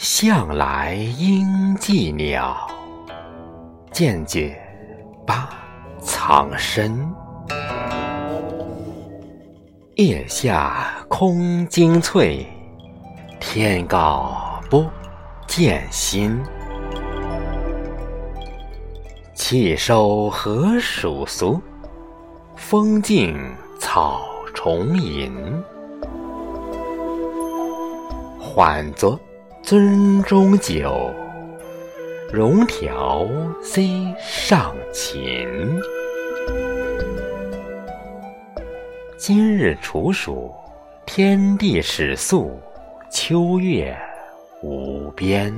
向来应寂鸟，渐觉八藏身。叶下空惊翠，天高不见心。气收何属俗？风静草重吟。缓作樽中酒，融调虽上琴。今日处暑，天地始肃，秋月无边。